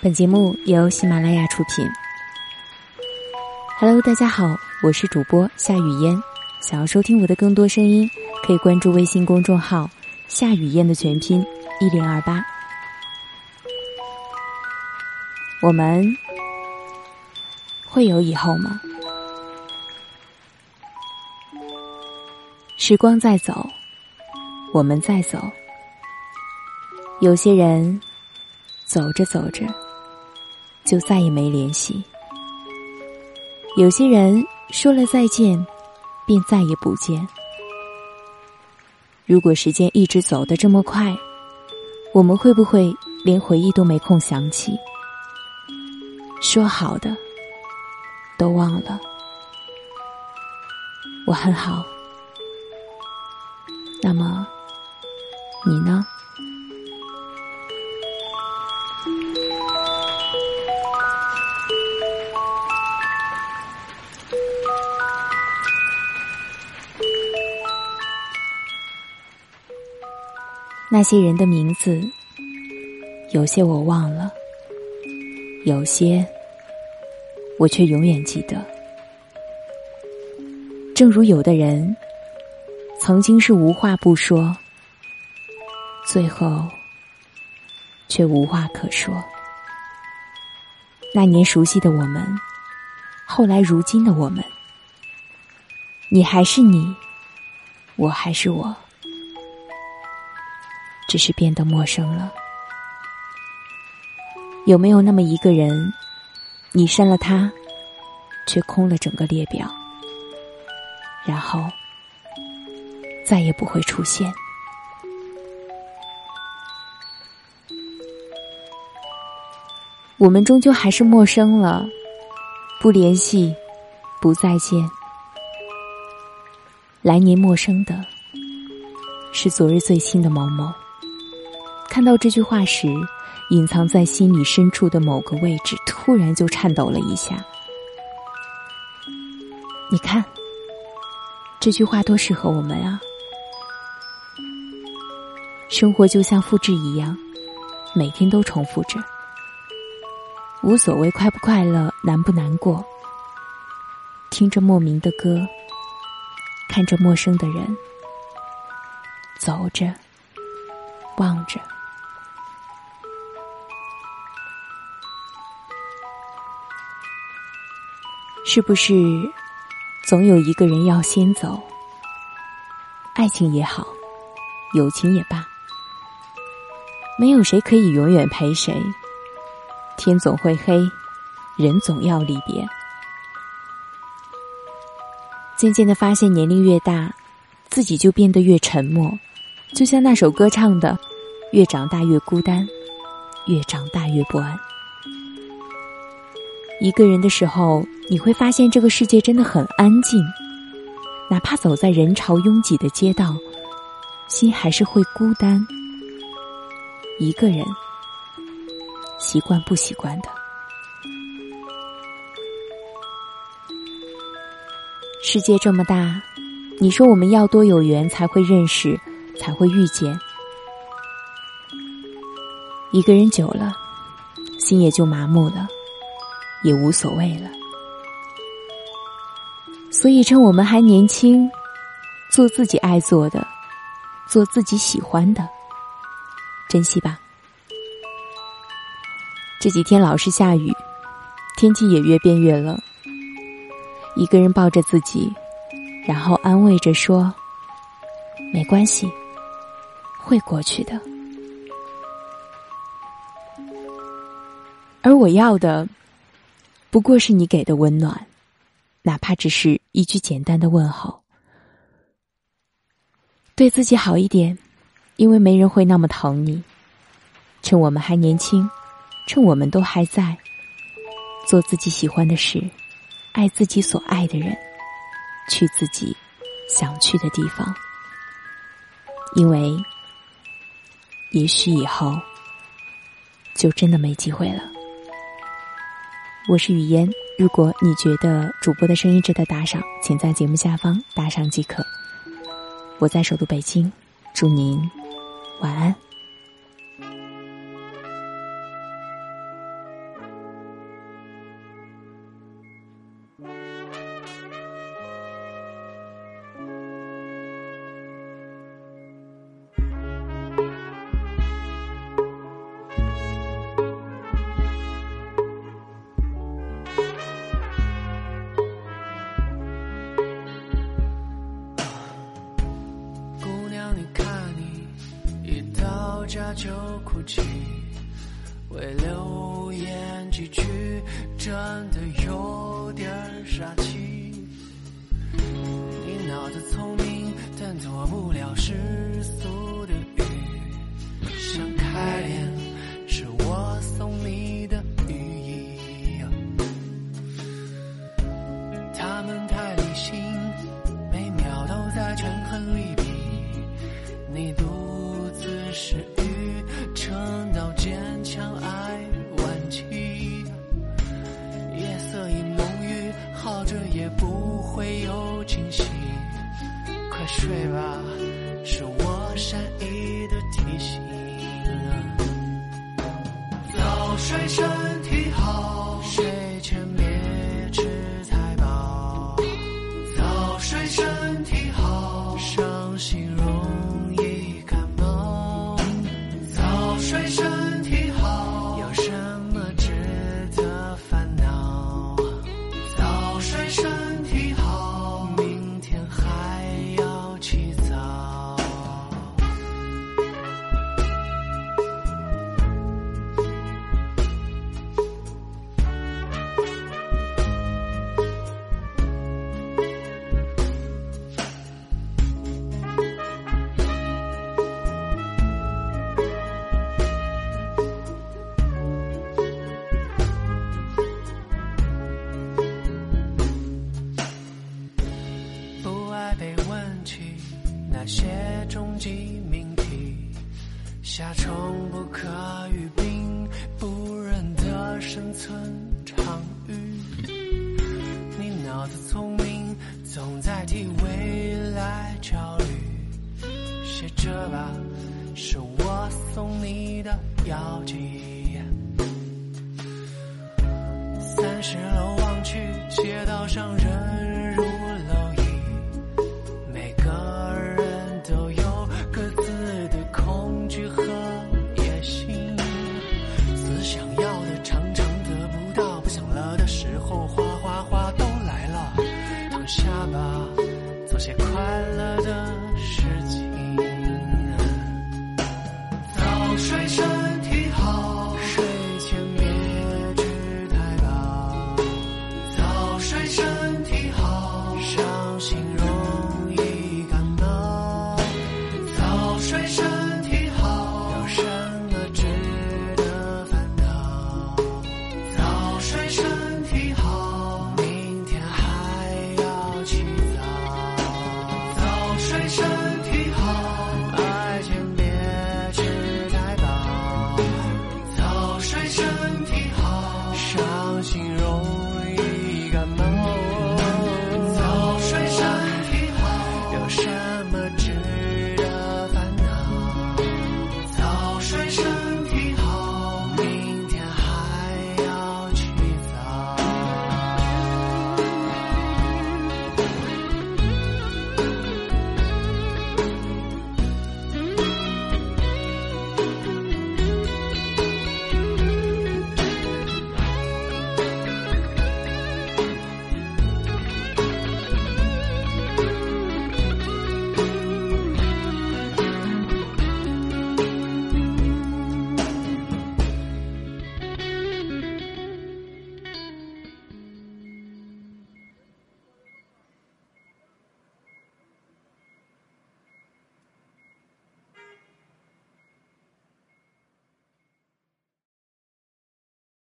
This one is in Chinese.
本节目由喜马拉雅出品。Hello，大家好，我是主播夏雨嫣。想要收听我的更多声音，可以关注微信公众号“夏雨嫣”的全拼一零二八。我们会有以后吗？时光在走，我们再走。有些人走着走着。就再也没联系。有些人说了再见，便再也不见。如果时间一直走得这么快，我们会不会连回忆都没空想起？说好的都忘了。我很好，那么你呢？那些人的名字，有些我忘了，有些我却永远记得。正如有的人，曾经是无话不说，最后却无话可说。那年熟悉的我们，后来如今的我们，你还是你，我还是我。只是变得陌生了。有没有那么一个人，你删了他，却空了整个列表，然后再也不会出现？我们终究还是陌生了，不联系，不再见。来年陌生的，是昨日最亲的某某。看到这句话时，隐藏在心里深处的某个位置突然就颤抖了一下。你看，这句话多适合我们啊！生活就像复制一样，每天都重复着，无所谓快不快乐、难不难过。听着莫名的歌，看着陌生的人，走着，望着。是不是总有一个人要先走？爱情也好，友情也罢，没有谁可以永远陪谁。天总会黑，人总要离别。渐渐的发现，年龄越大，自己就变得越沉默。就像那首歌唱的：“越长大越孤单，越长大越不安。”一个人的时候，你会发现这个世界真的很安静，哪怕走在人潮拥挤的街道，心还是会孤单。一个人，习惯不习惯的？世界这么大，你说我们要多有缘才会认识，才会遇见？一个人久了，心也就麻木了。也无所谓了，所以趁我们还年轻，做自己爱做的，做自己喜欢的，珍惜吧。这几天老是下雨，天气也越变越冷。一个人抱着自己，然后安慰着说：“没关系，会过去的。”而我要的。不过是你给的温暖，哪怕只是一句简单的问候。对自己好一点，因为没人会那么疼你。趁我们还年轻，趁我们都还在，做自己喜欢的事，爱自己所爱的人，去自己想去的地方。因为，也许以后就真的没机会了。我是雨嫣，如果你觉得主播的声音值得打赏，请在节目下方打赏即可。我在首都北京，祝您晚安。就哭泣，为流言几句，真的有点傻气。你脑子聪明，但做不了世俗的鱼。想开脸，是我送你的寓意。他们太理性，每秒都在权衡利弊。你独自是。睡身体好，被问起那些终极命题，夏虫不可语冰，不忍的生存场域。你脑子聪明，总在替未来焦虑。写着吧，是我送你的药剂。三十楼望去，街道上人如。些快乐的。